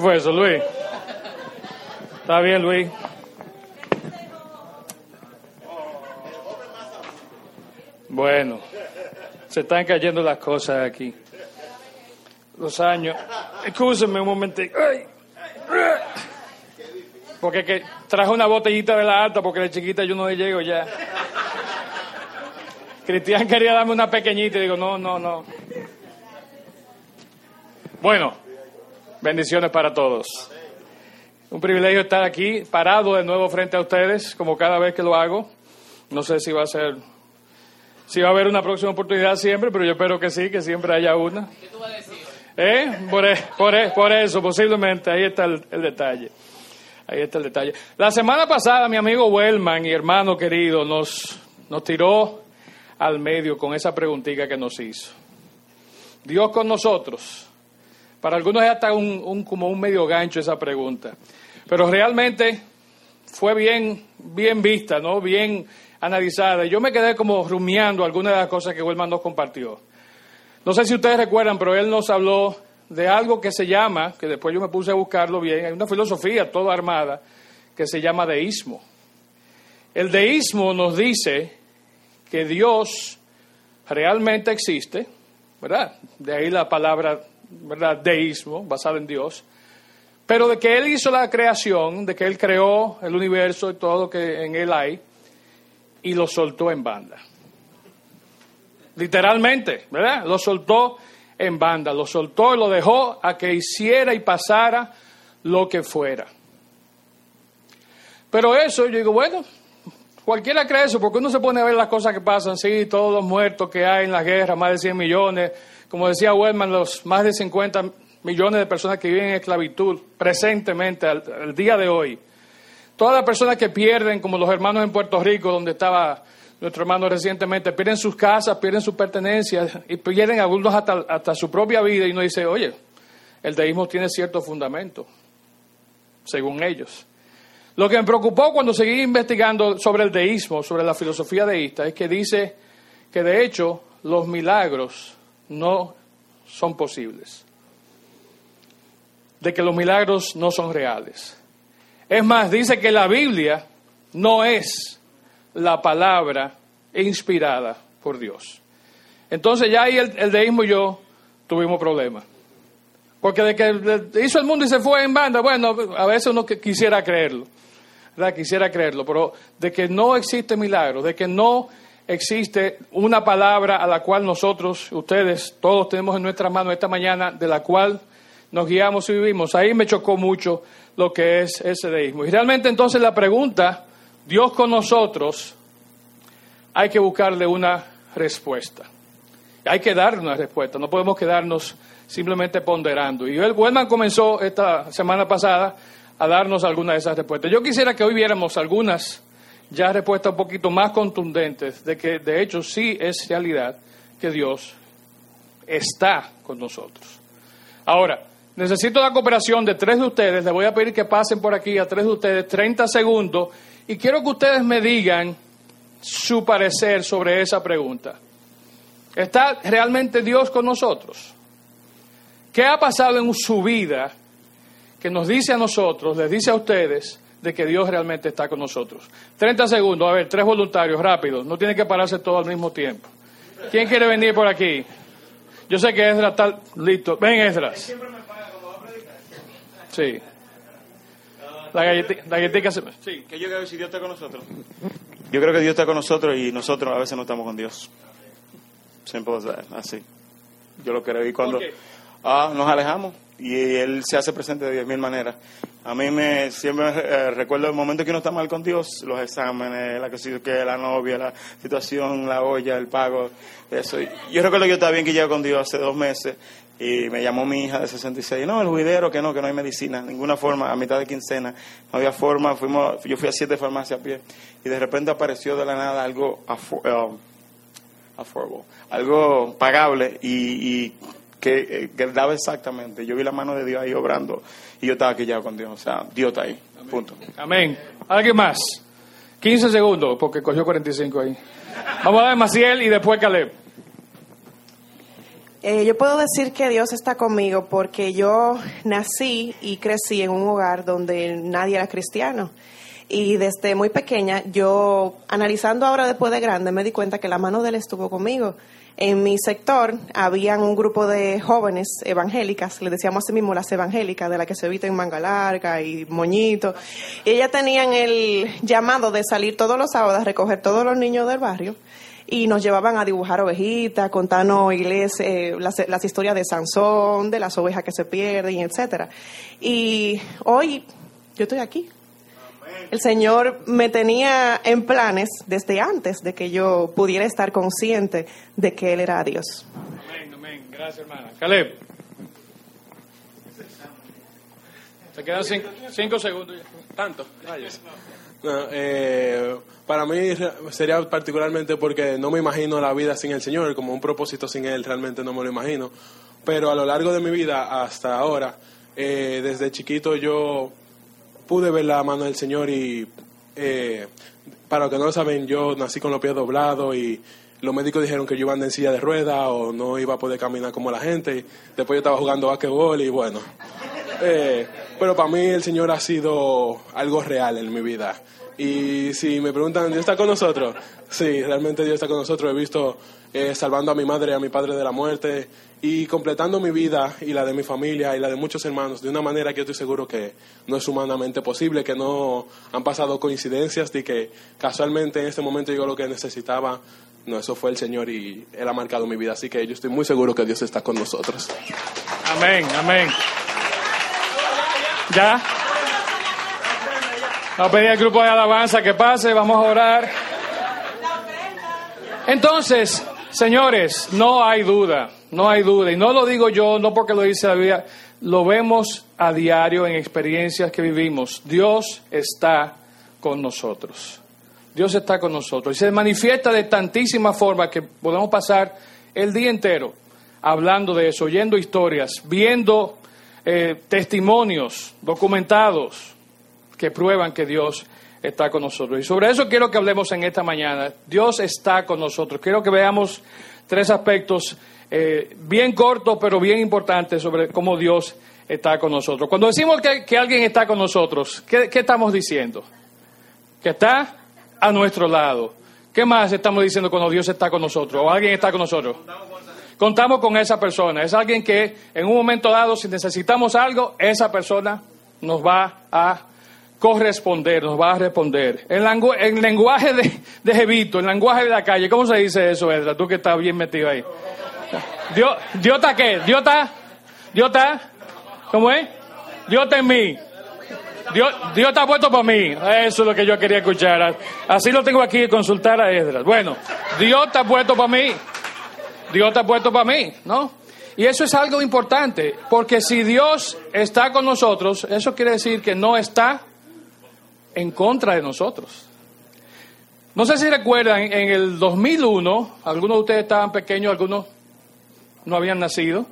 ¿Quién fue eso, Luis? Está bien, Luis. Bueno, se están cayendo las cosas aquí. Los años. Escúsenme un momentico. Ay. Porque que traje una botellita de la alta porque de chiquita yo no le llego ya. Cristian quería darme una pequeñita y digo, no, no, no. Bueno, bendiciones para todos. Un privilegio estar aquí, parado de nuevo frente a ustedes, como cada vez que lo hago. No sé si va a ser, si va a haber una próxima oportunidad siempre, pero yo espero que sí, que siempre haya una. ¿Qué tú vas a decir? ¿Eh? Por, e, por, e, por eso, posiblemente, ahí está el, el detalle. Ahí está el detalle. La semana pasada mi amigo Wellman, mi hermano querido, nos, nos tiró al medio con esa preguntita que nos hizo. Dios con nosotros. Para algunos es hasta un, como un medio gancho esa pregunta. Pero realmente fue bien, bien vista, ¿no? Bien analizada. Yo me quedé como rumiando algunas de las cosas que Wellman nos compartió. No sé si ustedes recuerdan, pero él nos habló de algo que se llama, que después yo me puse a buscarlo bien, hay una filosofía toda armada que se llama deísmo. El deísmo nos dice que Dios realmente existe, ¿verdad? De ahí la palabra, ¿verdad? Deísmo, basado en Dios. Pero de que Él hizo la creación, de que Él creó el universo y todo lo que en Él hay, y lo soltó en banda. Literalmente, ¿verdad? Lo soltó en banda, lo soltó y lo dejó a que hiciera y pasara lo que fuera. Pero eso, yo digo, bueno, cualquiera cree eso, porque uno se pone a ver las cosas que pasan, sí, todos los muertos que hay en la guerra, más de 100 millones, como decía Wellman, los más de 50 millones de personas que viven en esclavitud presentemente, al, día de hoy. Todas las personas que pierden, como los hermanos en Puerto Rico, donde estaba nuestro hermano recientemente, pierden sus casas, pierden sus pertenencias y pierden algunos hasta, hasta su propia vida y uno dice, oye, el deísmo tiene cierto fundamento, según ellos. Lo que me preocupó cuando seguí investigando sobre el deísmo, sobre la filosofía deísta, es que dice que de hecho los milagros no son posibles, de que los milagros no son reales. Es más, dice que la Biblia no es la palabra inspirada por Dios. Entonces ya ahí el, deísmo y yo tuvimos problemas. Porque de que hizo el mundo y se fue en banda, bueno, a veces uno quisiera creerlo. Quisiera creerlo, pero de que no existe milagro, de que no existe una palabra a la cual nosotros, ustedes, todos tenemos en nuestra mano esta mañana, de la cual nos guiamos y vivimos. Ahí me chocó mucho lo que es ese deísmo. Y realmente entonces la pregunta Dios con nosotros, hay que buscarle una respuesta. Hay que darle una respuesta, no podemos quedarnos simplemente ponderando. Y el Wellman comenzó esta semana pasada a darnos algunas de esas respuestas. Yo quisiera que hoy viéramos algunas ya respuestas un poquito más contundentes de que de hecho sí es realidad que Dios está con nosotros. Ahora, necesito la cooperación de tres de ustedes. Les voy a pedir que pasen por aquí a tres de ustedes 30 segundos y quiero que ustedes me digan su parecer sobre esa pregunta. ¿Está realmente Dios con nosotros? ¿Qué ha pasado en su vida que nos dice a nosotros, les dice a ustedes, de que Dios realmente está con nosotros? 30 segundos, a ver, tres voluntarios, rápido, no tienen que pararse todo al mismo tiempo. ¿Quién quiere venir por aquí? Yo sé que Esdras está listo. Ven, Esdras. Sí. La galletita, la galletita se... Sí, que yo creo que si Dios está con nosotros. Yo creo que Dios está con nosotros y nosotros a veces no estamos con Dios. Siempre así. Yo lo creo. Y cuando ah, nos alejamos y Él se hace presente de diez mil maneras. A mí me siempre eh, recuerdo el momento que uno está mal con Dios, los exámenes, la que, la novia, la situación, la olla, el pago, eso. Yo recuerdo que yo estaba bien que con Dios hace dos meses y me llamó mi hija de 66, no, el juidero, que no, que no hay medicina, ninguna forma, a mitad de quincena, no había forma, fuimos, yo fui a siete farmacias a pie y de repente apareció de la nada algo uh, affordable, algo pagable y, y que, eh, que daba exactamente. Yo vi la mano de Dios ahí obrando y yo estaba aquí ya con Dios, o sea, Dios está ahí, punto. Amén. ¿Alguien más? 15 segundos, porque cogió 45 ahí. Vamos a ver Maciel y después Caleb. Eh, yo puedo decir que Dios está conmigo porque yo nací y crecí en un hogar donde nadie era cristiano. Y desde muy pequeña, yo, analizando ahora después de grande, me di cuenta que la mano de Él estuvo conmigo. En mi sector habían un grupo de jóvenes evangélicas, le decíamos así mismo las evangélicas, de las que se en manga larga y moñito. Y ellas tenían el llamado de salir todos los sábados a recoger todos los niños del barrio y nos llevaban a dibujar ovejitas, contarnos eh, las, historias de Sansón, de las ovejas que se pierden, etcétera. Y hoy yo estoy aquí. El Señor me tenía en planes desde antes de que yo pudiera estar consciente de que Él era Dios. Amén, amén. Gracias, hermana. Caleb. Te quedan cinco, segundos. Tanto. Eh, para mí sería particularmente porque no me imagino la vida sin el Señor, como un propósito sin Él, realmente no me lo imagino. Pero a lo largo de mi vida hasta ahora, eh, desde chiquito yo pude ver la mano del Señor y eh, para los que no lo saben, yo nací con los pies doblados y los médicos dijeron que yo iba a en silla de ruedas o no iba a poder caminar como la gente. Y después yo estaba jugando basquetbol y bueno. pero para mí el Señor ha sido algo real en mi vida. Y si me preguntan, ¿Dios está con nosotros? Sí, realmente Dios está con nosotros. He visto eh, salvando a mi madre y a mi padre de la muerte y completando mi vida y la de mi familia y la de muchos hermanos de una manera que yo estoy seguro que no es humanamente posible, que no han pasado coincidencias y que casualmente en este momento yo lo que necesitaba. No, eso fue el Señor y Él ha marcado mi vida. Así que yo estoy muy seguro que Dios está con nosotros. Amén, amén. ¿Ya? Vamos a pedir al grupo de alabanza que pase, vamos a orar. Entonces, señores, no hay duda, no hay duda, y no lo digo yo, no porque lo dice la Biblia, lo vemos a diario en experiencias que vivimos. Dios está con nosotros. Dios está con nosotros. Y se manifiesta de tantísimas formas que podemos pasar el día entero hablando de eso, oyendo historias, viendo eh, testimonios documentados, que prueban que Dios está con nosotros. Y sobre eso quiero que hablemos en esta mañana. Dios está con nosotros. Quiero que veamos tres aspectos eh, bien cortos, pero bien importantes sobre cómo Dios está con nosotros. Cuando decimos que, alguien está con nosotros, ¿qué, estamos diciendo? Que está a nuestro lado. ¿Qué más estamos diciendo cuando Dios está con nosotros o alguien está con nosotros? Contamos con esa persona. Es alguien que en un momento dado, si necesitamos algo, esa persona nos va a corresponder, nos va a responder. En, en lenguaje de, de Jevito, en lenguaje de la calle, ¿cómo se dice eso, Edra? Tú que estás bien metido ahí. Dios, Dios está qué? Dios está, Dios está, ¿cómo es? Dios está en mí. Dios, Dios está puesto para mí. Eso es lo que yo quería escuchar. Así lo tengo aquí, consultar a Edra. Bueno, Dios está puesto para mí. Dios está puesto para mí, ¿no? Y eso es algo importante, porque si Dios está con nosotros, eso quiere decir que no está en contra de nosotros. No sé si recuerdan, en el 2001, algunos de ustedes estaban pequeños, algunos no habían nacido,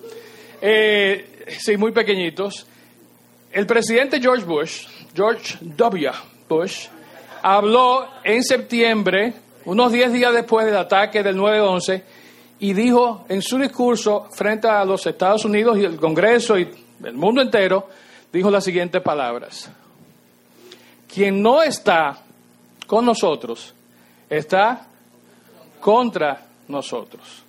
eh, sí, muy pequeñitos. El presidente George Bush, George W. Bush, habló en septiembre, unos 10 días después del ataque del 9-11, y dijo en su discurso frente a los Estados Unidos y el Congreso y el mundo entero, dijo las siguientes palabras quien no está con nosotros está contra nosotros.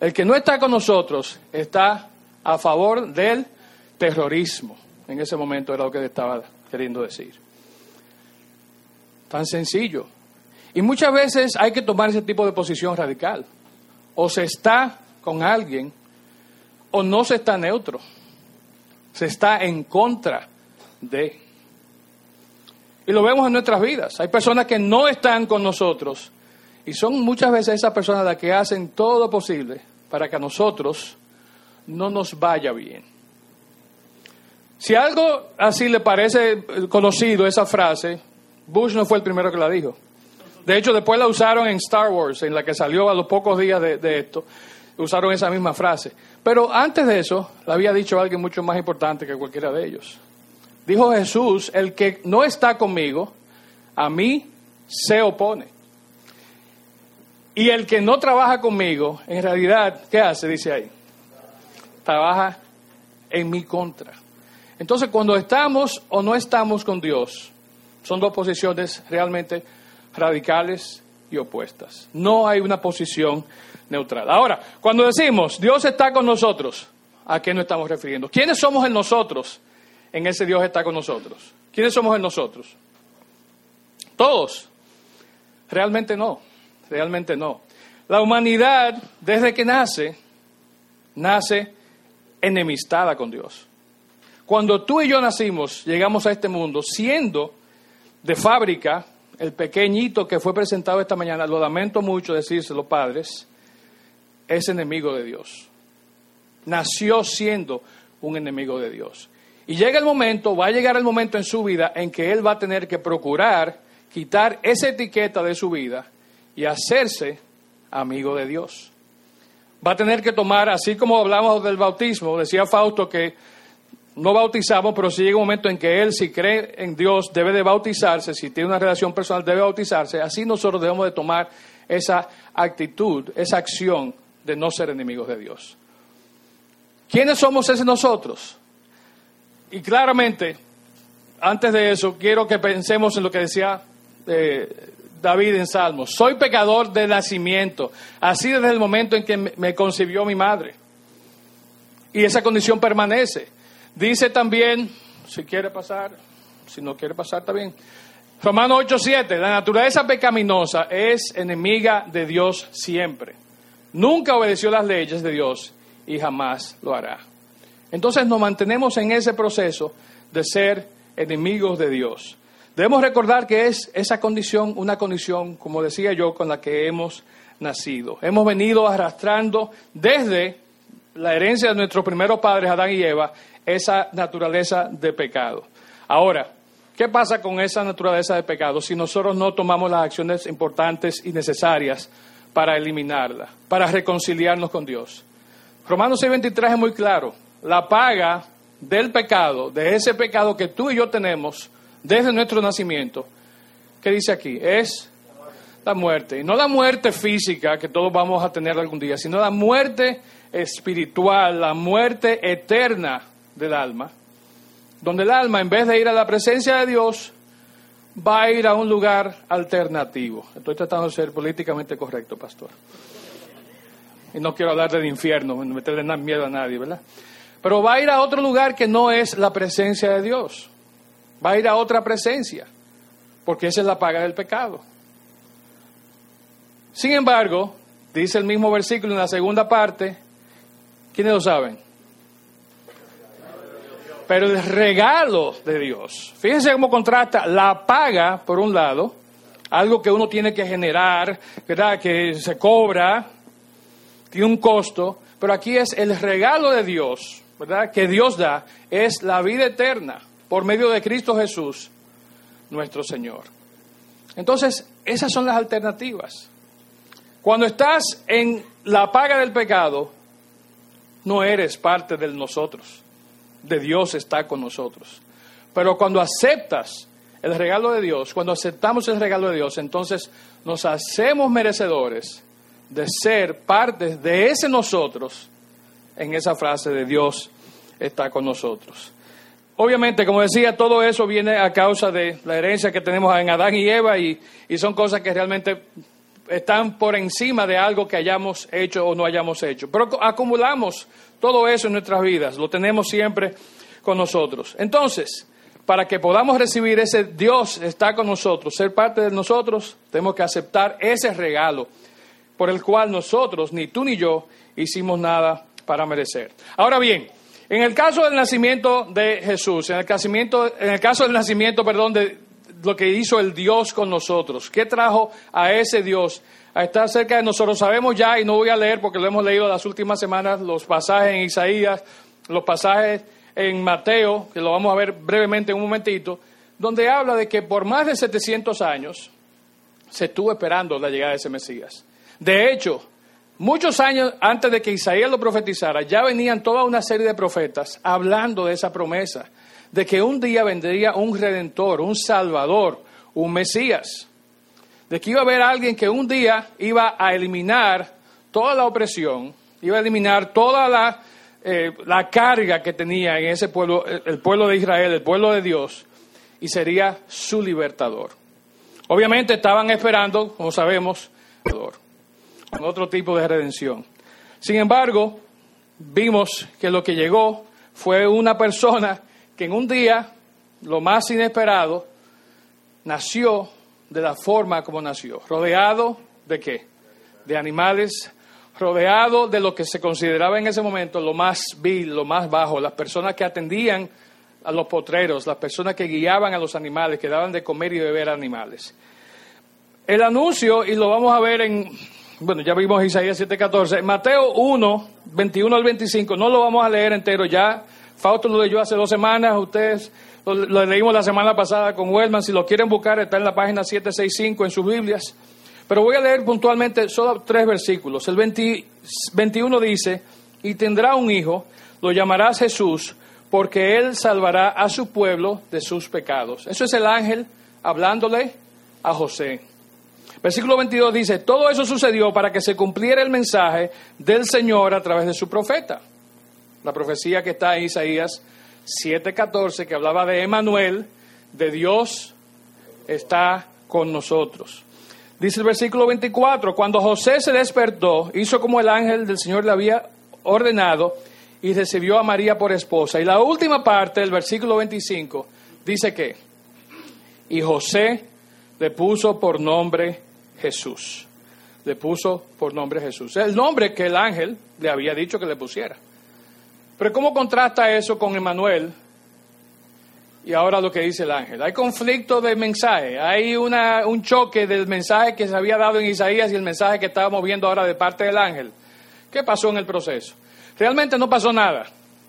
El que no está con nosotros está a favor del terrorismo. En ese momento era lo que estaba queriendo decir. Tan sencillo. Y muchas veces hay que tomar ese tipo de posición radical. O se está con alguien o no se está neutro. Se está en contra de. Y lo vemos en nuestras vidas. Hay personas que no están con nosotros y son muchas veces esas personas las que hacen todo posible para que a nosotros no nos vaya bien. Si algo así le parece conocido, esa frase, Bush no fue el primero que la dijo. De hecho, después la usaron en Star Wars, en la que salió a los pocos días de, de esto, usaron esa misma frase. Pero antes de eso, la había dicho alguien mucho más importante que cualquiera de ellos. Dijo Jesús, el que no está conmigo, a mí se opone. Y el que no trabaja conmigo, en realidad, ¿qué hace? Dice ahí. trabaja en mi contra. Entonces, cuando estamos o no estamos con Dios, son dos posiciones realmente radicales y opuestas. No hay una posición neutral. Ahora, cuando decimos Dios está con nosotros, ¿a qué nos estamos refiriendo? ¿Quiénes somos en nosotros? En ese Dios está con nosotros. ¿Quiénes somos en nosotros? Todos. Realmente no, realmente no. La humanidad, desde que nace, nace enemistada con Dios. Cuando tú y yo nacimos, llegamos a este mundo siendo de fábrica, el pequeñito que fue presentado esta mañana, lo lamento mucho decírselo, padres, es enemigo de Dios. Nació siendo un enemigo de Dios. Y llega el momento, va a llegar el momento en su vida en que él va a tener que procurar quitar esa etiqueta de su vida y hacerse amigo de Dios. Va a tener que tomar, así como hablamos del bautismo, decía Fausto que no bautizamos, pero si llega un momento en que él, si cree en Dios, debe de bautizarse, si tiene una relación personal, debe bautizarse, así nosotros debemos de tomar esa actitud, esa acción de no ser enemigos de Dios. ¿Quiénes somos ese nosotros? Y claramente, antes de eso, quiero que pensemos en lo que decía eh, David en Salmos. Soy pecador de nacimiento, así desde el momento en que me concibió mi madre. Y esa condición permanece. Dice también, si quiere pasar, si no quiere pasar, está bien. Romano 8:7, la naturaleza pecaminosa es enemiga de Dios siempre. Nunca obedeció las leyes de Dios y jamás lo hará. Entonces nos mantenemos en ese proceso de ser enemigos de Dios. Debemos recordar que es esa condición una condición, como decía yo, con la que hemos nacido. Hemos venido arrastrando desde la herencia de nuestros primeros padres, Adán y Eva, esa naturaleza de pecado. Ahora, ¿qué pasa con esa naturaleza de pecado si nosotros no tomamos las acciones importantes y necesarias para eliminarla, para reconciliarnos con Dios? Romanos 6:23 es muy claro. La paga del pecado, de ese pecado que tú y yo tenemos, desde nuestro nacimiento, ¿qué dice aquí? Es la muerte. Y no la muerte física que todos vamos a tener algún día, sino la muerte espiritual, la muerte eterna del alma, donde el alma, en vez de ir a la presencia de Dios, va a ir a un lugar alternativo. Estoy tratando de ser políticamente correcto, pastor. Y no quiero hablar del infierno, no meterle miedo a nadie, ¿verdad? Pero va a ir a otro lugar que no es la presencia de Dios va a ir a otra presencia, porque esa es la paga del pecado. Sin embargo, dice el mismo versículo en la segunda parte, ¿quiénes lo saben? Pero el regalo de Dios, fíjense cómo contrasta la paga, por un lado, algo que uno tiene que generar, ¿verdad? Que se cobra, tiene un costo, pero aquí es el regalo de Dios, ¿verdad? Que Dios da, es la vida eterna por medio de Cristo Jesús, nuestro Señor. Entonces, esas son las alternativas. Cuando estás en la paga del pecado, no eres parte de nosotros. De Dios está con nosotros. Pero cuando aceptas el regalo de Dios, cuando aceptamos el regalo de Dios, entonces nos hacemos merecedores de ser parte de ese nosotros en esa frase de Dios está con nosotros. Obviamente, como decía, todo eso viene a causa de la herencia que tenemos en Adán y Eva y, son cosas que realmente están por encima de algo que hayamos hecho o no hayamos hecho. Pero acumulamos todo eso en nuestras vidas, lo tenemos siempre con nosotros. Entonces, para que podamos recibir ese Dios está con nosotros, ser parte de nosotros, tenemos que aceptar ese regalo por el cual nosotros, ni tú ni yo, hicimos nada para merecer. Ahora bien, en el caso del nacimiento de Jesús, en el, en el caso del nacimiento, perdón, de lo que hizo el Dios con nosotros, ¿qué trajo a ese Dios a estar cerca de nosotros? Sabemos ya, y no voy a leer porque lo hemos leído las últimas semanas, los pasajes en Isaías, los pasajes en Mateo, que lo vamos a ver brevemente en un momentito, donde habla de que por más de 700 años se estuvo esperando la llegada de ese Mesías. De hecho, Muchos años antes de que Isaías lo profetizara, ya venían toda una serie de profetas hablando de esa promesa, de que un día vendría un redentor, un salvador, un Mesías, de que iba a haber alguien que un día iba a eliminar toda la opresión, iba a eliminar toda la eh, la carga que tenía en ese pueblo, el- pueblo de Israel, el pueblo de Dios, y sería su libertador. Obviamente estaban esperando, como sabemos, otro tipo de redención. Sin embargo, vimos que lo que llegó fue una persona que en un día, lo más inesperado, nació de la forma como nació, rodeado de qué? De animales, rodeado de lo que se consideraba en ese momento lo más vil, lo más bajo, las personas que atendían a los potreros, las personas que guiaban a los animales, que daban de comer y beber a animales. El anuncio, y lo vamos a ver en, bueno, ya vimos Isaías 7:14, en Mateo 1, 21 al 25, no lo vamos a leer entero ya, Fausto lo leyó hace dos semanas, ustedes lo, lo leímos la semana pasada con Wellman, si lo quieren buscar está en la página 765 en sus Biblias, pero voy a leer puntualmente solo tres versículos. El 20 21 dice, y tendrá un hijo, lo llamarás Jesús, porque él salvará a su pueblo de sus pecados. Eso es el ángel hablándole a José. Versículo 22 dice, todo eso sucedió para que se cumpliera el mensaje del Señor a través de su profeta. La profecía que está en Isaías 7:14, que hablaba de Emanuel, de Dios está con nosotros. Dice el versículo 24, cuando José se despertó, hizo como el ángel del Señor le había ordenado y recibió a María por esposa. Y la última parte del versículo 25 dice que, y José le puso por nombre Jesús. Le puso por nombre Jesús. El nombre que el ángel le había dicho que le pusiera. Pero ¿cómo contrasta eso con Emanuel? Y ahora lo que dice el ángel. Hay conflicto de mensaje, hay un choque del mensaje que se había dado en Isaías y el mensaje que estábamos viendo ahora de parte del ángel. ¿Qué pasó en el proceso? Realmente no pasó nada,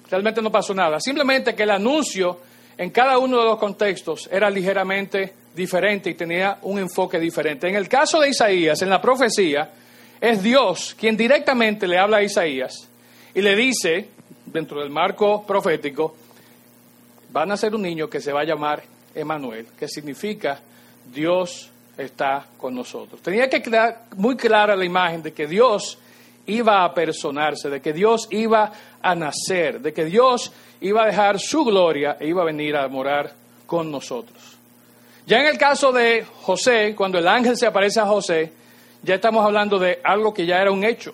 realmente no pasó nada. Simplemente que el anuncio en cada uno de los contextos era ligeramente diferente y tenía un enfoque diferente. En el caso de Isaías, en la profecía, es Dios quien directamente le habla a Isaías y le dice, dentro del marco profético, va a nacer un niño que se va a llamar Emanuel, que significa Dios está con nosotros. Tenía que quedar muy clara la imagen de que Dios iba a personarse, de que Dios iba a nacer, de que Dios iba a dejar su gloria e iba a venir a morar con nosotros. Ya en el caso de José, cuando el ángel se aparece a José, ya estamos hablando de algo que ya era un hecho.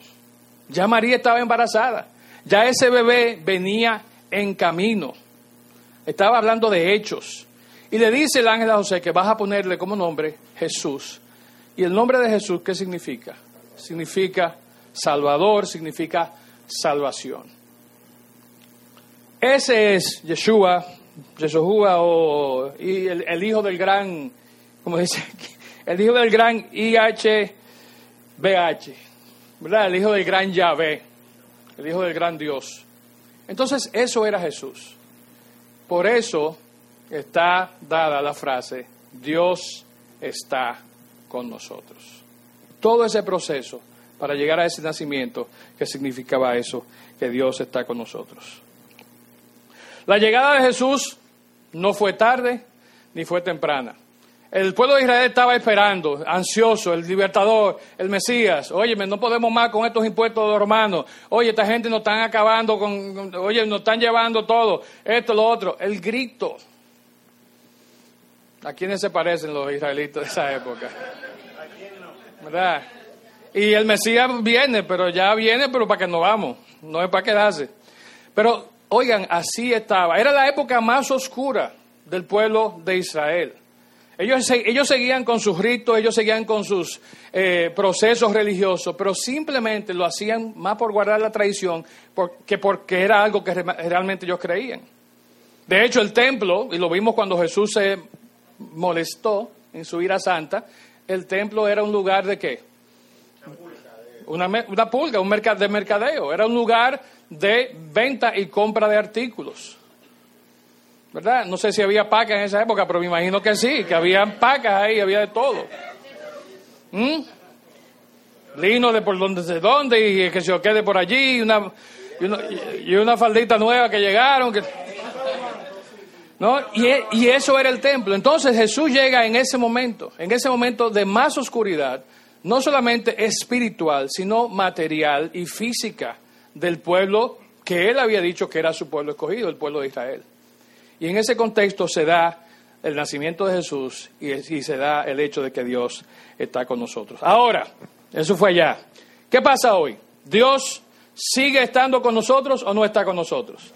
Ya María estaba embarazada, ya ese bebé venía en camino. Estaba hablando de hechos. Y le dice el ángel a José que vas a ponerle como nombre Jesús. ¿Y el nombre de Jesús qué significa? Significa Salvador, significa salvación. Ese es Yeshua, Yeshua o el, hijo del gran, como dice, el hijo del gran IHBH, ¿verdad? El hijo del gran Yahvé, el hijo del gran Dios. Entonces, eso era Jesús. Por eso está dada la frase, Dios está con nosotros. Todo ese proceso para llegar a ese nacimiento que significaba eso, que Dios está con nosotros. La llegada de Jesús no fue tarde ni fue temprana. El pueblo de Israel estaba esperando, ansioso, el libertador, el Mesías. Oye, no podemos más con estos impuestos de romanos. Oye, esta gente nos están acabando con, oye, nos están llevando todo, esto, lo otro. El grito. ¿A quiénes se parecen los israelitas de esa época? ¿Verdad? Y el Mesías viene, pero ya viene, pero para que no vamos, no es para quedarse. Pero, oigan, así estaba. Era la época más oscura del pueblo de Israel. Ellos, ellos seguían con sus ritos, ellos seguían con sus eh, procesos religiosos, pero simplemente lo hacían más por guardar la tradición que porque era algo que realmente ellos creían. De hecho, el templo, y lo vimos cuando Jesús se molestó en su ira santa, el templo era un lugar de qué? Una, una pulga, un mercado de mercadeo. Era un lugar de venta y compra de artículos. ¿Verdad? No sé si había pacas en esa época, pero me imagino que sí, que había pacas ahí, había de todo. ¿Mm? Lino de por donde se dónde y que se quede por allí y una, y una, faldita nueva que llegaron. ¿No? Y, y eso era el templo. Entonces Jesús llega en ese momento, en ese momento de más oscuridad, no solamente espiritual, sino material y física del pueblo que él había dicho que era su pueblo escogido, el pueblo de Israel. Y en ese contexto se da el nacimiento de Jesús y, se da el hecho de que Dios está con nosotros. Ahora, eso fue allá. ¿Qué pasa hoy? ¿Dios sigue estando con nosotros o no está con nosotros?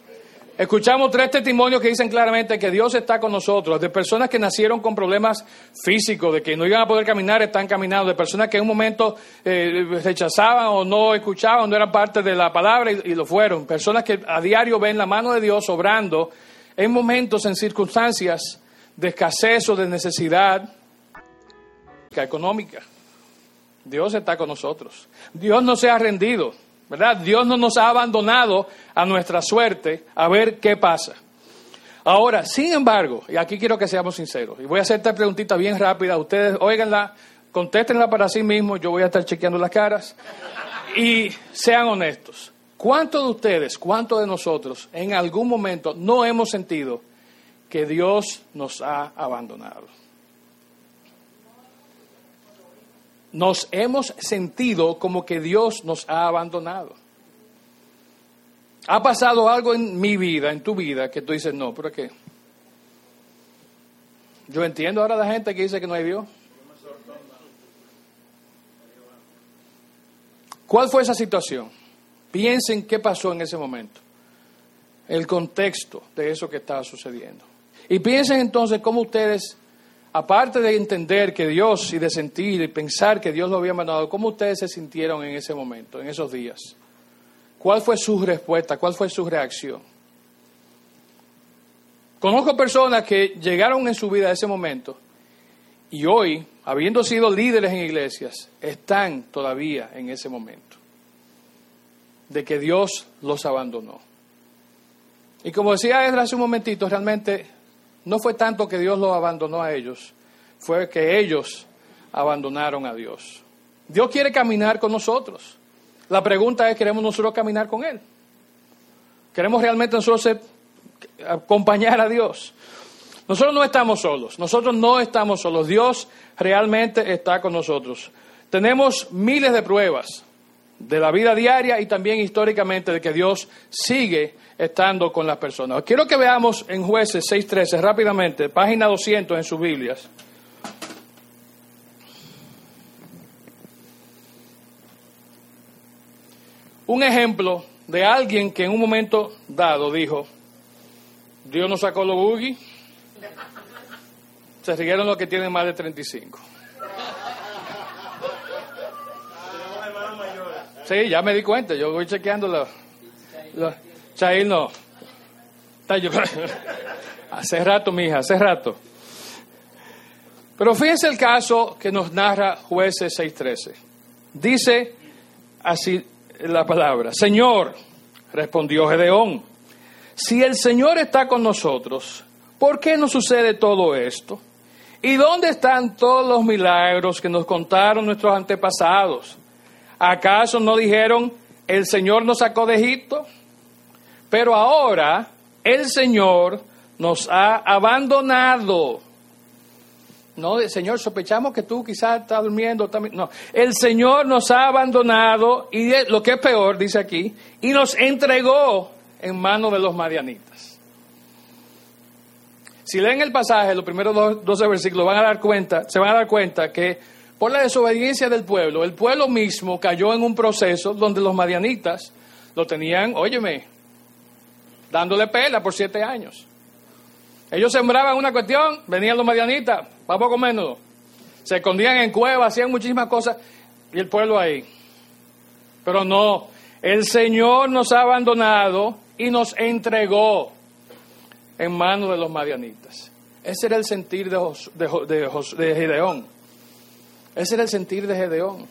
Escuchamos tres testimonios que dicen claramente que Dios está con nosotros, de personas que nacieron con problemas físicos, de que no iban a poder caminar, están caminando, de personas que en un momento eh, rechazaban o no escuchaban, no eran parte de la palabra y, y lo fueron, personas que a diario ven la mano de Dios obrando en momentos, en circunstancias de escasez o de necesidad económica. Dios está con nosotros. Dios no se ha rendido. ¿Verdad? Dios no nos ha abandonado a nuestra suerte a ver qué pasa. Ahora, sin embargo, y aquí quiero que seamos sinceros, y voy a hacer esta preguntita bien rápida, ustedes óiganla, contéstenla para sí mismos, yo voy a estar chequeando las caras, y sean honestos. ¿Cuántos de ustedes, cuántos de nosotros en algún momento no hemos sentido que Dios nos ha abandonado? Nos hemos sentido como que Dios nos ha abandonado. Ha pasado algo en mi vida, en tu vida, que tú dices, no, ¿pero qué? Yo entiendo ahora la gente que dice que no hay Dios. ¿Cuál fue esa situación? Piensen qué pasó en ese momento, el contexto de eso que estaba sucediendo. Y piensen entonces cómo ustedes aparte de entender que Dios y de sentir y pensar que Dios lo había mandado, ¿cómo ustedes se sintieron en ese momento, en esos días? ¿Cuál fue su respuesta? ¿Cuál fue su reacción? Conozco personas que llegaron en su vida a ese momento y hoy, habiendo sido líderes en iglesias, están todavía en ese momento de que Dios los abandonó. Y como decía Edra hace un momentito, realmente no fue tanto que Dios los abandonó a ellos, fue que ellos abandonaron a Dios. Dios quiere caminar con nosotros. La pregunta es, ¿queremos nosotros caminar con Él? ¿Queremos realmente nosotros acompañar a Dios? Nosotros no estamos solos, nosotros no estamos solos, Dios realmente está con nosotros. Tenemos miles de pruebas de la vida diaria y también históricamente de que Dios sigue estando con las personas. Quiero que veamos en jueces 6.13 rápidamente, página 200 en sus Biblias. Un ejemplo de alguien que en un momento dado dijo, Dios nos sacó los buggy, se riguieron los que tienen más de 35. Sí, ya me di cuenta, yo voy chequeando los... Chail no. Hace rato, mija, hace rato. Pero fíjense el caso que nos narra Jueces 6:13. Dice así la palabra: Señor, respondió Gedeón, si el Señor está con nosotros, ¿por qué nos sucede todo esto? ¿Y dónde están todos los milagros que nos contaron nuestros antepasados? ¿Acaso no dijeron, el Señor nos sacó de Egipto? Pero ahora el Señor nos ha abandonado. No, Señor, sospechamos que tú quizás estás durmiendo también. No, el Señor nos ha abandonado y lo que es peor, dice aquí, y nos entregó en manos de los madianitas. Si leen el pasaje, los primeros 12 versículos, van a dar cuenta, se van a dar cuenta que por la desobediencia del pueblo, el pueblo mismo cayó en un proceso donde los madianitas lo tenían, óyeme, dándole pela por siete años. Ellos sembraban una cuestión, venían los medianitas, vamos poco menos. Se escondían en cuevas, hacían muchísimas cosas y el pueblo ahí. Pero no, el Señor nos ha abandonado y nos entregó en manos de los madianitas. Ese era el sentir de, de, de Gedeón. Ese era el sentir de Gedeón.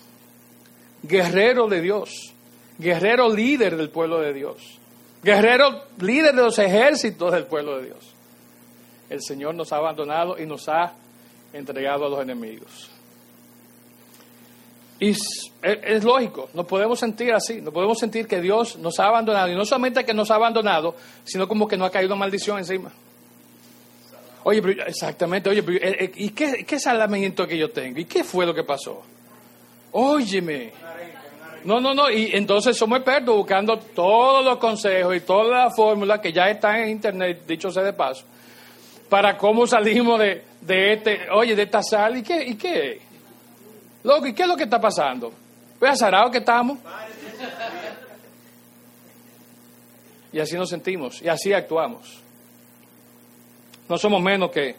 Guerrero de Dios, guerrero líder del pueblo de Dios. Guerrero, líder de los ejércitos del pueblo de Dios. El Señor nos ha abandonado y nos ha entregado a los enemigos. Y es, lógico, nos podemos sentir así, nos podemos sentir que Dios nos ha abandonado. Y no solamente que nos ha abandonado, sino como que nos ha caído maldición encima. Oye, pero, exactamente, oye, pero, eh, eh, ¿y qué, qué salamiento que yo tengo? ¿Y qué fue lo que pasó? Óyeme. No, no, no. Y entonces somos expertos buscando todos los consejos y todas las fórmulas que ya están en internet, dicho sea de paso, para cómo salimos de, de este, oye, de esta sal. ¿Y qué? ¿Y qué? Loco, ¿y qué es lo que está pasando? Pues azarados que estamos. Y así nos sentimos, y así actuamos. No somos menos que,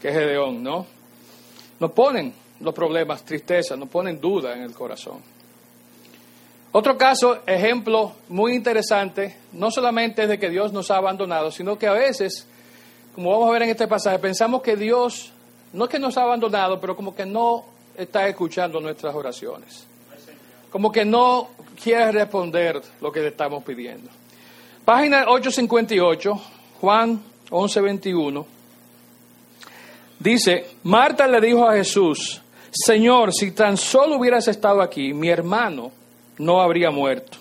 que Gedeón, ¿no? Nos ponen los problemas, tristeza, nos ponen duda en el corazón. Otro caso, ejemplo muy interesante, no solamente es de que Dios nos ha abandonado, sino que a veces, como vamos a ver en este pasaje, pensamos que Dios no es que nos ha abandonado, pero como que no está escuchando nuestras oraciones. Como que no quiere responder lo que le estamos pidiendo. Página 858, Juan 11:21. Dice, Marta le dijo a Jesús, Señor, si tan solo hubieras estado aquí, mi hermano no habría muerto.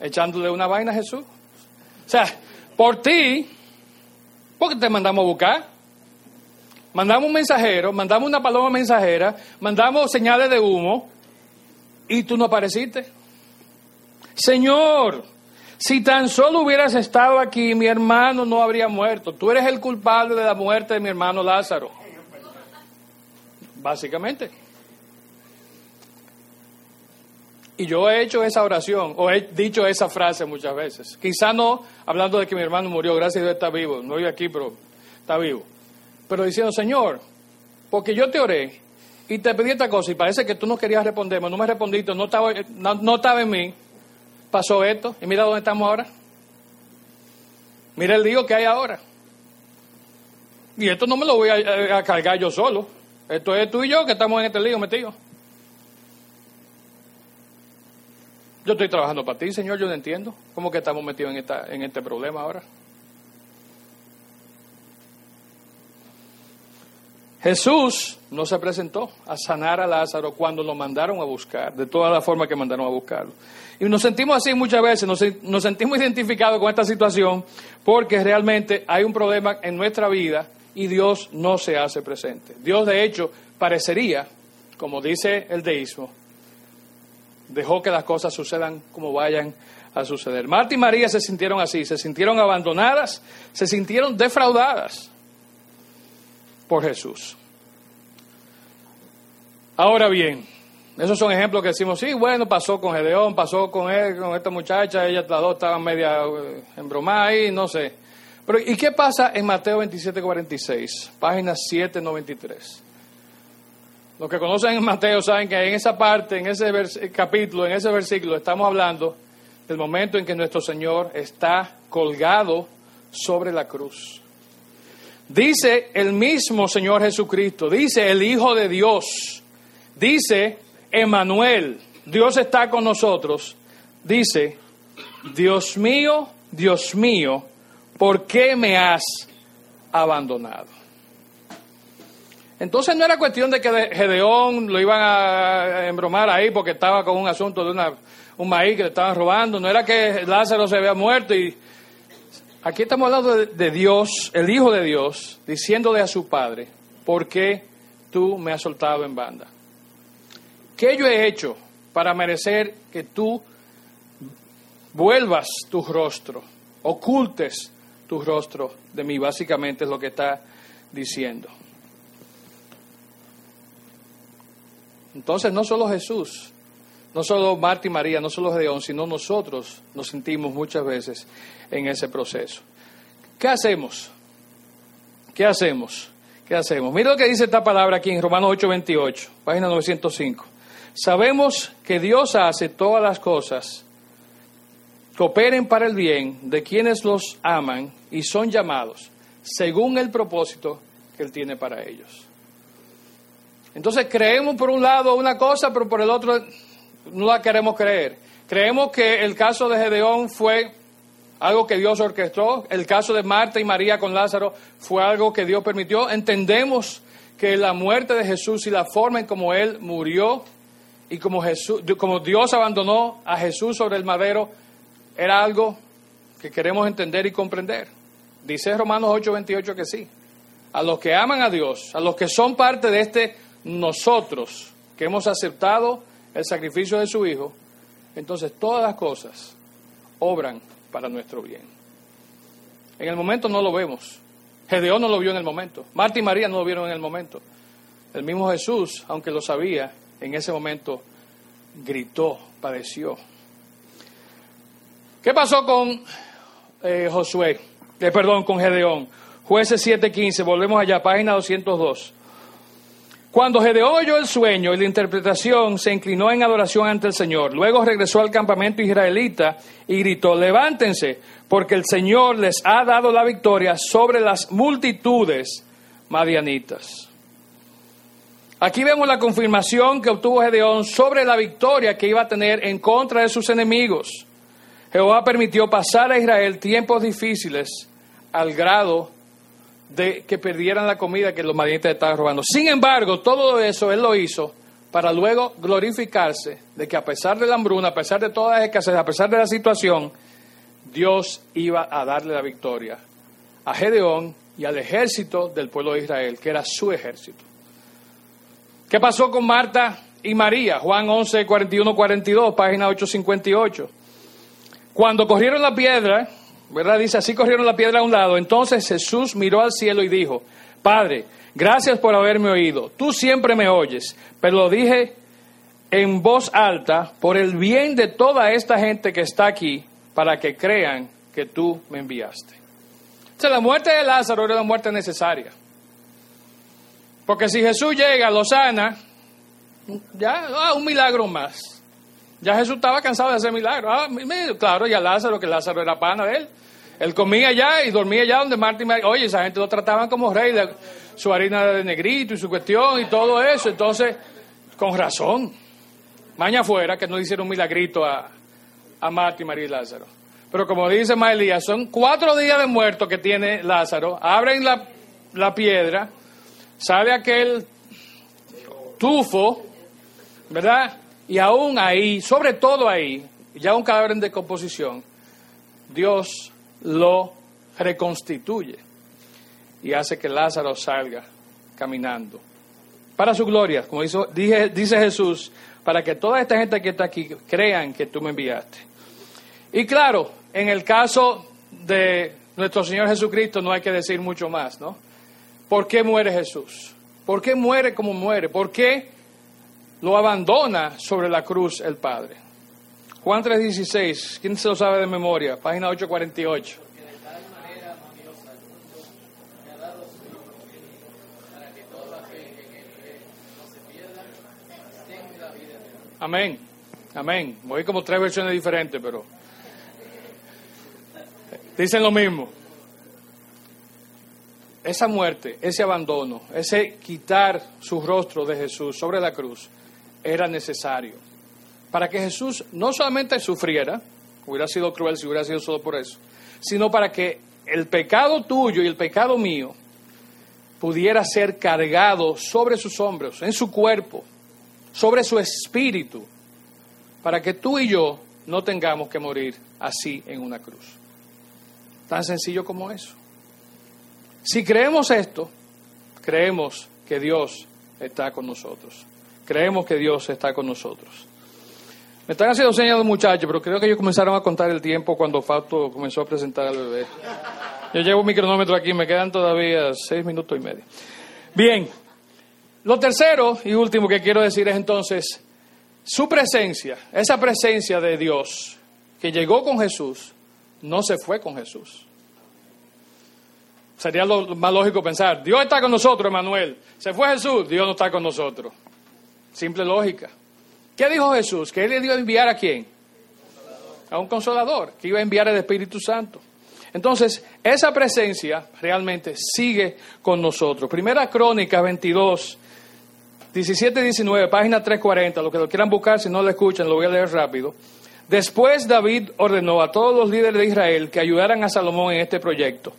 Echándole una vaina a Jesús. O sea, por ti, ¿por qué te mandamos a buscar? Mandamos un mensajero, mandamos una paloma mensajera, mandamos señales de humo y tú no apareciste. Señor, si tan solo hubieras estado aquí, mi hermano no habría muerto. Tú eres el culpable de la muerte de mi hermano Lázaro. Básicamente. Y yo he hecho esa oración, o he dicho esa frase muchas veces. Quizá no hablando de que mi hermano murió, gracias a Dios está vivo. No vive aquí, pero está vivo. Pero diciendo, Señor, porque yo te oré y te pedí esta cosa y parece que tú no querías responderme, no me respondiste, no estaba, no, no estaba en mí, pasó esto y mira dónde estamos ahora. Mira el lío que hay ahora. Y esto no me lo voy a, cargar yo solo. Esto es tú y yo que estamos en este lío metidos. Yo estoy trabajando para ti, Señor, yo no entiendo. ¿Cómo que estamos metidos en, esta, en este problema ahora? Jesús no se presentó a sanar a Lázaro cuando lo mandaron a buscar, de toda la forma que mandaron a buscarlo. Y nos sentimos así muchas veces, nos, nos sentimos identificados con esta situación porque realmente hay un problema en nuestra vida y Dios no se hace presente. Dios, de hecho, parecería, como dice el deísmo, dejó que las cosas sucedan como vayan a suceder. Marta y María se sintieron así, se sintieron abandonadas, se sintieron defraudadas por Jesús. Ahora bien, esos son ejemplos que decimos, sí, bueno, pasó con Gedeón, pasó con él, con esta muchacha, ellas las dos estaban media eh, embromadas ahí, no sé. Pero, ¿y qué pasa en Mateo 27, 46, página 793? Los que conocen en Mateo saben que en esa parte, en ese capítulo, en ese versículo, estamos hablando del momento en que nuestro Señor está colgado sobre la cruz. Dice el mismo Señor Jesucristo, dice el Hijo de Dios, dice Emanuel, Dios está con nosotros, dice, Dios mío, Dios mío, ¿por qué me has abandonado? Entonces no era cuestión de que Gedeón lo iban a embromar ahí porque estaba con un asunto de una, un maíz que le estaban robando, no era que Lázaro se había muerto y Aquí estamos hablando de, Dios, el Hijo de Dios, diciéndole a su Padre, ¿por qué tú me has soltado en banda? ¿Qué yo he hecho para merecer que tú vuelvas tu rostro, ocultes tu rostro de mí? Básicamente es lo que está diciendo. Entonces no solo Jesús, no solo Marta y María, no solo Gedeón, sino nosotros nos sentimos muchas veces en ese proceso. ¿Qué hacemos? ¿Qué hacemos? ¿Qué hacemos? Mira lo que dice esta palabra aquí en Romanos 8:28, página 905. Sabemos que Dios hace todas las cosas cooperen para el bien de quienes los aman y son llamados según el propósito que Él tiene para ellos. Entonces creemos por un lado una cosa, pero por el otro no la queremos creer. Creemos que el caso de Gedeón fue algo que Dios orquestó, el caso de Marta y María con Lázaro fue algo que Dios permitió. Entendemos que la muerte de Jesús y la forma en cómo Él murió y como, Jesús, como Dios abandonó a Jesús sobre el madero era algo que queremos entender y comprender. Dice Romanos 8:28 que sí. A los que aman a Dios, a los que son parte de este nosotros, que hemos aceptado el sacrificio de su Hijo, entonces todas las cosas obran para nuestro bien. En el momento no lo vemos. Gedeón no lo vio en el momento. Marta y María no lo vieron en el momento. El mismo Jesús, aunque lo sabía, en ese momento gritó, padeció. ¿Qué pasó con eh, Josué? Eh, perdón, con Gedeón. Jueces 7:15, volvemos allá, página 202. Cuando Gedeón oyó el sueño y la interpretación, se inclinó en adoración ante el Señor. Luego regresó al campamento israelita y gritó, levántense, porque el Señor les ha dado la victoria sobre las multitudes madianitas. Aquí vemos la confirmación que obtuvo Gedeón sobre la victoria que iba a tener en contra de sus enemigos. Jehová permitió pasar a Israel tiempos difíciles al grado de que perdieran la comida que los madianitas estaban robando. Sin embargo, todo eso él lo hizo para luego glorificarse de que a pesar de la hambruna, a pesar de todas las escasez, a pesar de la situación, Dios iba a darle la victoria a Gedeón y al ejército del pueblo de Israel, que era su ejército. ¿Qué pasó con Marta y María? Juan 11, 41, 42, página 858. Cuando corrieron la piedra, ¿verdad? Dice, así corrieron la piedra a un lado. Entonces Jesús miró al cielo y dijo, Padre, gracias por haberme oído. Tú siempre me oyes, pero lo dije en voz alta por el bien de toda esta gente que está aquí, para que crean que tú me enviaste. O la muerte de Lázaro era una muerte necesaria. Porque si Jesús llega, lo sana, ya, ah, un milagro más. Ya Jesús estaba cansado de hacer milagros. Ah, claro, ya Lázaro, que Lázaro era pana de él. Él comía allá y dormía allá donde Martín Oye, esa gente lo trataban como rey, su harina de negrito y su cuestión y todo eso. Entonces, con razón. Maña afuera que no hicieron un milagrito a, a Marta y María y Lázaro. Pero como dice Maelía, son cuatro días de muerto que tiene Lázaro. Abren la, la piedra, sale aquel tufo, ¿verdad? Y aún ahí, sobre todo ahí, ya un cadáver en decomposición, Dios lo reconstituye y hace que Lázaro salga caminando. Para su gloria, como dice, Jesús, para que toda esta gente que está aquí crean que tú me enviaste. Y claro, en el caso de nuestro Señor Jesucristo no hay que decir mucho más, ¿no? ¿Por qué muere Jesús? ¿Por qué muere como muere? ¿Por qué lo abandona sobre la cruz el Padre? Juan 3:16, ¿quién se lo sabe de memoria? Página 848. Amén, amén. Voy como tres versiones diferentes, pero dicen lo mismo. Esa muerte, ese abandono, ese quitar su rostro de Jesús sobre la cruz era necesario para que Jesús no solamente sufriera, hubiera sido cruel si hubiera sido solo por eso, sino para que el pecado tuyo y el pecado mío pudiera ser cargado sobre sus hombros, en su cuerpo, sobre su espíritu, para que tú y yo no tengamos que morir así en una cruz. Tan sencillo como eso. Si creemos esto, creemos que Dios está con nosotros. Creemos que Dios está con nosotros. Me están haciendo señas los muchachos, pero creo que ellos comenzaron a contar el tiempo cuando Fausto comenzó a presentar al bebé. Yo llevo mi cronómetro aquí, me quedan todavía seis minutos y medio. Bien, lo tercero y último que quiero decir es entonces, su presencia, esa presencia de Dios que llegó con Jesús, no se fue con Jesús. Sería lo más lógico pensar, Dios está con nosotros, Emanuel. Se fue Jesús, Dios no está con nosotros. Simple lógica. ¿Qué dijo Jesús? Que Él le dio a enviar a quién? A un consolador, que iba a enviar el Espíritu Santo. Entonces, esa presencia realmente sigue con nosotros. Primera Crónica 22, 17 y 19, página 340, lo que lo quieran buscar, si no lo escuchan, lo voy a leer rápido. Después David ordenó a todos los líderes de Israel que ayudaran a Salomón en este proyecto.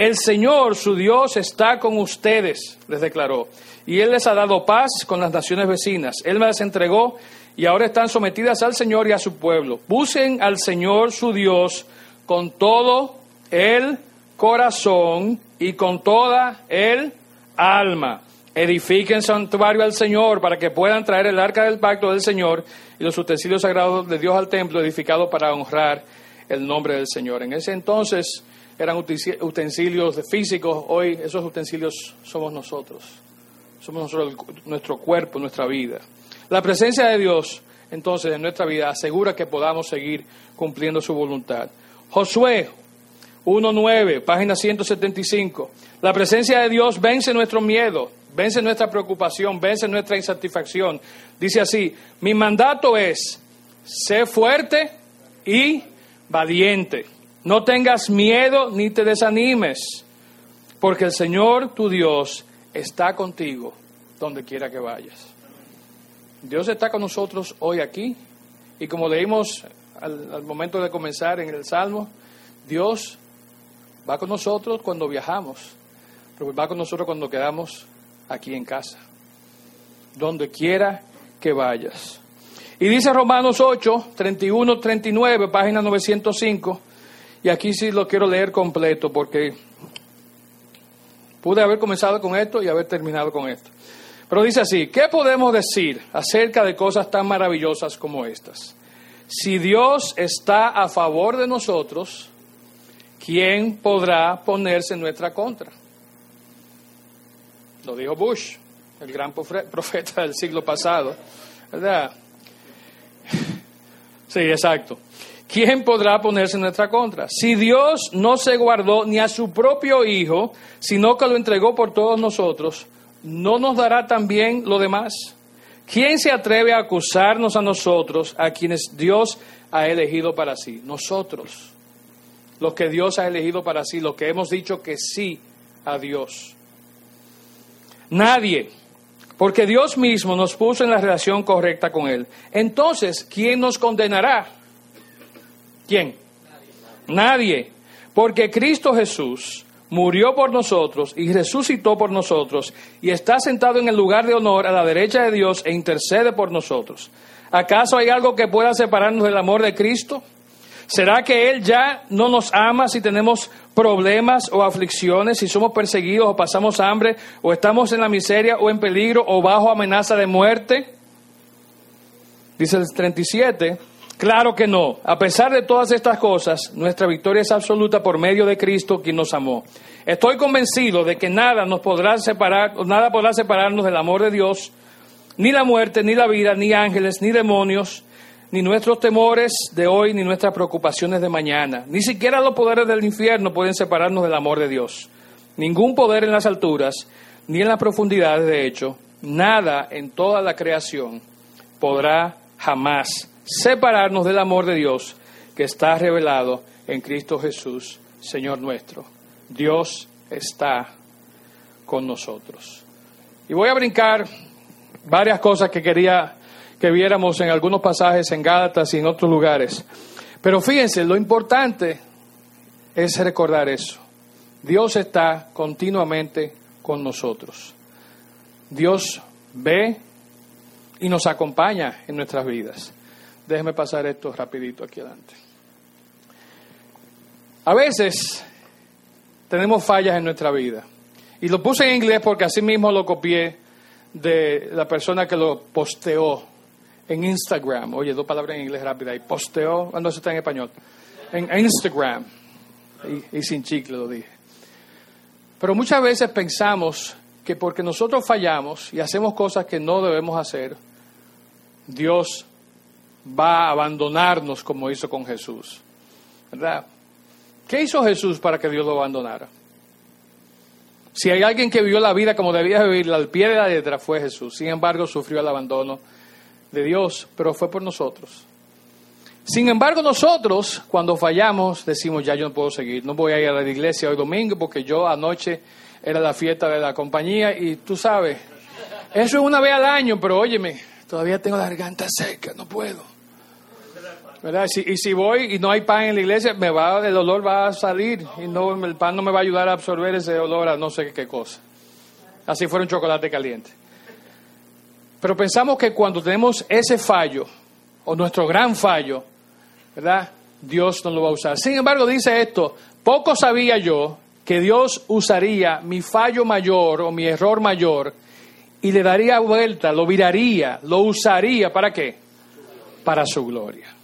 El Señor, su Dios, está con ustedes, les declaró y Él les ha dado paz con las naciones vecinas. Él me las entregó y ahora están sometidas al Señor y a su pueblo. Busquen al Señor su Dios con todo el corazón y con toda el alma. Edifiquen santuario al Señor para que puedan traer el arca del pacto del Señor y los utensilios sagrados de Dios al templo edificado para honrar el nombre del Señor. En ese entonces eran utensilios físicos, hoy esos utensilios somos nosotros. Somos nuestro cuerpo, nuestra vida. La presencia de Dios, entonces, en nuestra vida asegura que podamos seguir cumpliendo su voluntad. Josué 1.9, página 175. La presencia de Dios vence nuestro miedo, vence nuestra preocupación, vence nuestra insatisfacción. Dice así, mi mandato es, sé fuerte y valiente. No tengas miedo ni te desanimes, porque el Señor tu Dios está contigo donde quiera que vayas. Dios está con nosotros hoy aquí y como leímos al, momento de comenzar en el Salmo, Dios va con nosotros cuando viajamos, pero va con nosotros cuando quedamos aquí en casa, donde quiera que vayas. Y dice Romanos 8, 31, 39, página 905, y aquí sí lo quiero leer completo porque pude haber comenzado con esto y haber terminado con esto. Pero dice así, ¿qué podemos decir acerca de cosas tan maravillosas como estas? Si Dios está a favor de nosotros, ¿quién podrá ponerse en nuestra contra? Lo dijo Bush, el gran profeta del siglo pasado, ¿verdad? Sí, exacto. ¿Quién podrá ponerse en nuestra contra? Si Dios no se guardó ni a su propio Hijo, sino que lo entregó por todos nosotros, ¿no nos dará también lo demás? ¿Quién se atreve a acusarnos a nosotros, a quienes Dios ha elegido para sí? Nosotros, los que Dios ha elegido para sí, los que hemos dicho que sí a Dios. Nadie, porque Dios mismo nos puso en la relación correcta con Él. Entonces, ¿quién nos condenará? ¿Quién? Nadie. Porque Cristo Jesús murió por nosotros y resucitó por nosotros y está sentado en el lugar de honor a la derecha de Dios e intercede por nosotros. ¿Acaso hay algo que pueda separarnos del amor de Cristo? ¿Será que Él ya no nos ama si tenemos problemas o aflicciones, si somos perseguidos o pasamos hambre o estamos en la miseria o en peligro o bajo amenaza de muerte? Dice el 37, Claro que no. A pesar de todas estas cosas, nuestra victoria es absoluta por medio de Cristo quien nos amó. Estoy convencido de que nada nos podrá separar, nada podrá separarnos del amor de Dios, ni la muerte, ni la vida, ni ángeles, ni demonios, ni nuestros temores de hoy, ni nuestras preocupaciones de mañana. Ni siquiera los poderes del infierno pueden separarnos del amor de Dios. Ningún poder en las alturas, ni en las profundidades, de hecho, nada en toda la creación podrá jamás separarnos del amor de Dios que está revelado en Cristo Jesús, Señor nuestro. Dios está con nosotros. Y voy a brincar varias cosas que quería que viéramos en algunos pasajes en Gálatas y en otros lugares. Pero fíjense, lo importante es recordar eso. Dios está continuamente con nosotros. Dios ve y nos acompaña en nuestras vidas. Déjeme pasar esto rapidito aquí adelante. A veces tenemos fallas en nuestra vida. Y lo puse en inglés porque así mismo lo copié de la persona que lo posteó en Instagram. Oye, dos palabras en inglés rápida. Y posteó, ah, eso está en español. En Instagram. Y, y sin chicle lo dije. Pero muchas veces pensamos que porque nosotros fallamos y hacemos cosas que no debemos hacer, Dios va a abandonarnos como hizo con Jesús. ¿Verdad? ¿Qué hizo Jesús para que Dios lo abandonara? Si hay alguien que vivió la vida como debía vivirla al pie de la letra fue Jesús. Sin embargo, sufrió el abandono de Dios, pero fue por nosotros. Sin embargo, nosotros cuando fallamos decimos, ya yo no puedo seguir, no voy a ir a la iglesia hoy domingo porque yo anoche era la fiesta de la compañía y tú sabes, eso es una vez al año, pero óyeme, todavía tengo la garganta seca, no puedo. ¿Verdad? y si voy y no hay pan en la iglesia, me va, el olor va a salir y no, el pan no me va a ayudar a absorber ese olor a no sé qué cosa. Así fuera un chocolate caliente. Pero pensamos que cuando tenemos ese fallo, o nuestro gran fallo, ¿verdad? Dios no lo va a usar. Sin embargo, dice esto, poco sabía yo que Dios usaría mi fallo mayor o mi error mayor y le daría vuelta, lo viraría, lo usaría, ¿para qué? Para su gloria.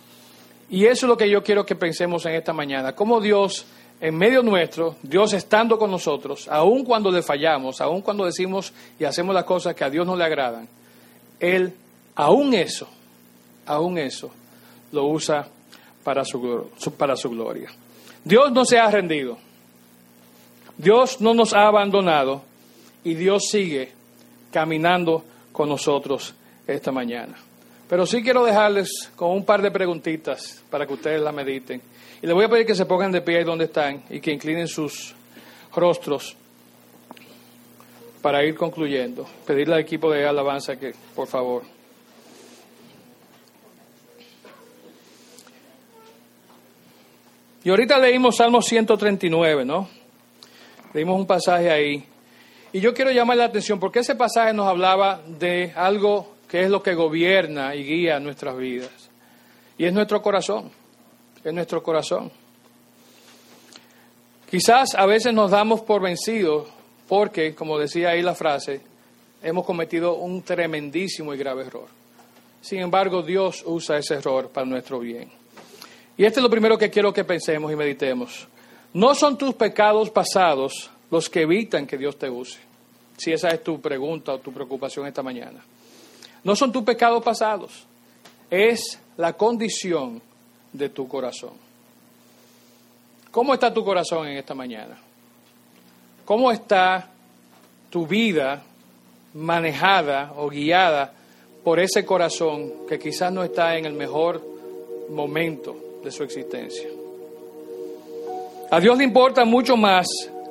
Y eso es lo que yo quiero que pensemos en esta mañana, cómo Dios en medio nuestro, Dios estando con nosotros, aun cuando le fallamos, aun cuando decimos y hacemos las cosas que a Dios no le agradan, Él, aún eso, aún eso, lo usa para su, para su gloria. Dios no se ha rendido, Dios no nos ha abandonado y Dios sigue caminando con nosotros esta mañana. Pero sí quiero dejarles con un par de preguntitas para que ustedes la mediten. Y les voy a pedir que se pongan de pie ahí donde están y que inclinen sus rostros para ir concluyendo. Pedirle al equipo de alabanza que, por favor. Y ahorita leímos Salmo 139, ¿no? Leímos un pasaje ahí. Y yo quiero llamar la atención porque ese pasaje nos hablaba de algo que es lo que gobierna y guía nuestras vidas. Y es nuestro corazón en nuestro corazón. Quizás a veces nos damos por vencidos porque, como decía ahí la frase, hemos cometido un tremendísimo y grave error. Sin embargo, Dios usa ese error para nuestro bien. Y este es lo primero que quiero que pensemos y meditemos. No son tus pecados pasados los que evitan que Dios te use. Si esa es tu pregunta o tu preocupación esta mañana. No son tus pecados pasados. Es la condición de tu corazón. ¿Cómo está tu corazón en esta mañana? ¿Cómo está tu vida manejada o guiada por ese corazón que quizás no está en el mejor momento de su existencia? A Dios le importa mucho más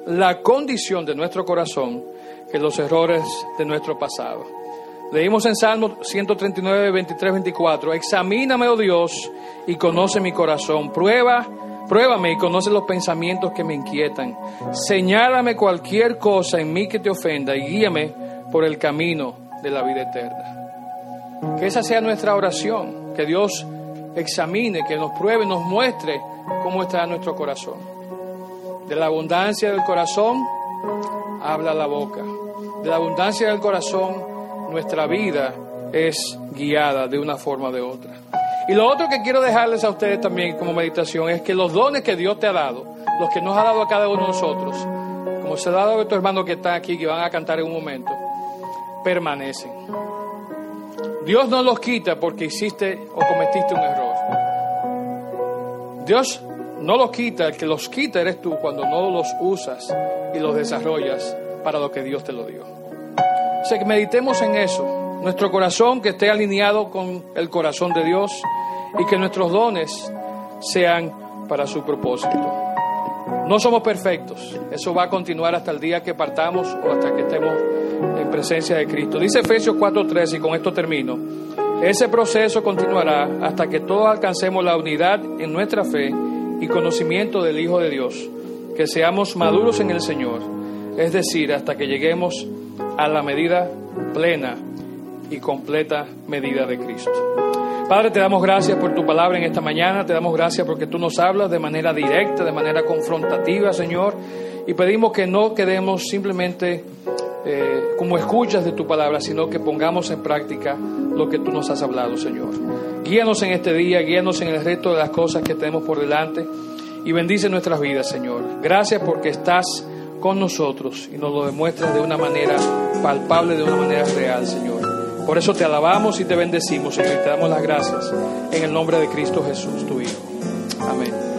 la condición de nuestro corazón que los errores de nuestro pasado. Leímos en Salmo 139, 23, 24, examíname, oh Dios, y conoce mi corazón. Prueba, pruébame y conoce los pensamientos que me inquietan. Señálame cualquier cosa en mí que te ofenda y guíame por el camino de la vida eterna. Que esa sea nuestra oración, que Dios examine, que nos pruebe, nos muestre cómo está nuestro corazón. De la abundancia del corazón habla la boca. De la abundancia del corazón nuestra vida es guiada de una forma o de otra. Y lo otro que quiero dejarles a ustedes también como meditación es que los dones que Dios te ha dado, los que nos ha dado a cada uno de nosotros, como se ha dado a tu hermano que está aquí, que van a cantar en un momento, permanecen. Dios no los quita porque hiciste o cometiste un error. Dios no los quita, el que los quita eres tú cuando no los usas y los desarrollas para lo que Dios te lo dio. Que meditemos en eso. Nuestro corazón que esté alineado con el corazón de Dios y que nuestros dones sean para su propósito. No somos perfectos. Eso va a continuar hasta el día que partamos o hasta que estemos en presencia de Cristo. Dice Efesios 4:13 y con esto termino. Ese proceso continuará hasta que todos alcancemos la unidad en nuestra fe y conocimiento del Hijo de Dios, que seamos maduros en el Señor, es decir, hasta que lleguemos a la medida plena y completa medida de Cristo. Padre, te damos gracias por tu palabra en esta mañana, te damos gracias porque tú nos hablas de manera directa, de manera confrontativa, Señor, y pedimos que no quedemos simplemente eh, como escuchas de tu palabra, sino que pongamos en práctica lo que tú nos has hablado, Señor. Guíanos en este día, guíanos en el resto de las cosas que tenemos por delante y bendice nuestras vidas, Señor. Gracias porque estás con nosotros y nos lo demuestras de una manera palpable, de una manera real, Señor. Por eso te alabamos y te bendecimos, y te damos las gracias en el nombre de Cristo Jesús, tu Hijo. Amén.